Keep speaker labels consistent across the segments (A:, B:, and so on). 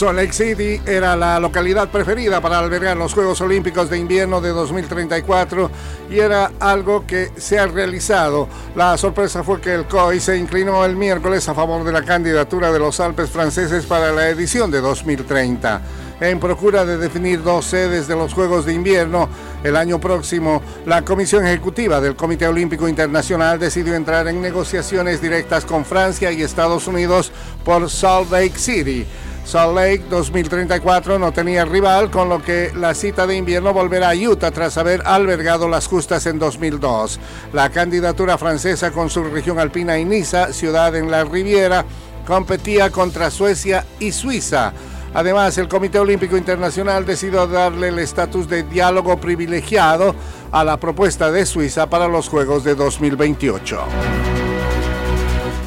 A: Salt Lake City era la localidad preferida para albergar los Juegos Olímpicos de Invierno de 2034 y era algo que se ha realizado. La sorpresa fue que el COI se inclinó el miércoles a favor de la candidatura de los Alpes franceses para la edición de 2030 en procura de definir dos sedes de los Juegos de Invierno. El año próximo, la Comisión Ejecutiva del Comité Olímpico Internacional decidió entrar en negociaciones directas con Francia y Estados Unidos por Salt Lake City. Salt Lake 2034 no tenía rival, con lo que la cita de invierno volverá a Utah tras haber albergado las justas en 2002. La candidatura francesa con su región alpina y Niza, ciudad en la Riviera, competía contra Suecia y Suiza. Además, el Comité Olímpico Internacional decidió darle el estatus de diálogo privilegiado a la propuesta de Suiza para los Juegos de 2028.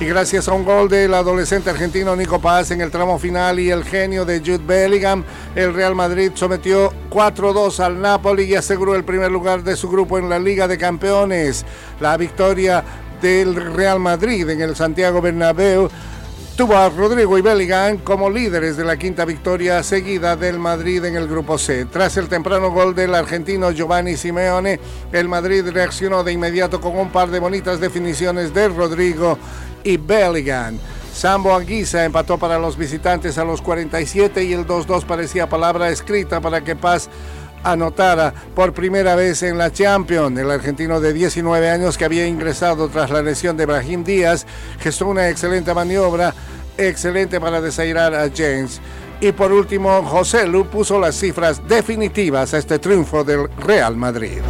A: Y gracias a un gol del adolescente argentino Nico Paz en el tramo final y el genio de Jude Bellingham, el Real Madrid sometió 4-2 al Napoli y aseguró el primer lugar de su grupo en la Liga de Campeones. La victoria del Real Madrid en el Santiago Bernabéu tuvo a Rodrigo y Bellingham como líderes de la quinta victoria seguida del Madrid en el grupo C. Tras el temprano gol del argentino Giovanni Simeone, el Madrid reaccionó de inmediato con un par de bonitas definiciones de Rodrigo y Bellingham. Sambo Anguisa empató para los visitantes a los 47 y el 2-2 parecía palabra escrita para que Paz anotara por primera vez en la Champions. El argentino de 19 años que había ingresado tras la lesión de Brahim Díaz gestó una excelente maniobra, excelente para desairar a James. Y por último, José Lu puso las cifras definitivas a este triunfo del Real Madrid.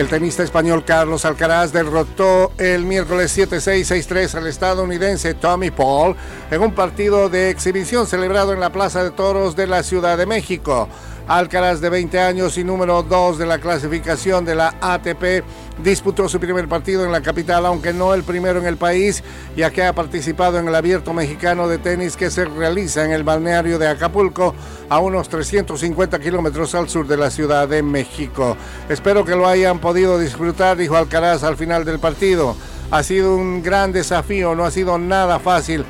A: El tenista español Carlos Alcaraz derrotó el miércoles 7-6, 6-3 al estadounidense Tommy Paul en un partido de exhibición celebrado en la Plaza de Toros de la Ciudad de México. Alcaraz, de 20 años y número 2 de la clasificación de la ATP, disputó su primer partido en la capital, aunque no el primero en el país, ya que ha participado en el abierto mexicano de tenis que se realiza en el balneario de Acapulco, a unos 350 kilómetros al sur de la Ciudad de México. Espero que lo hayan podido disfrutar, dijo Alcaraz al final del partido. Ha sido un gran desafío, no ha sido nada fácil.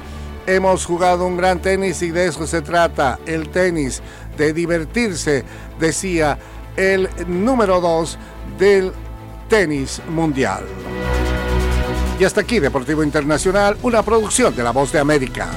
A: Hemos jugado un gran tenis y de eso se trata, el tenis de divertirse, decía el número 2 del tenis mundial. Y hasta aquí Deportivo Internacional, una producción de La Voz de América.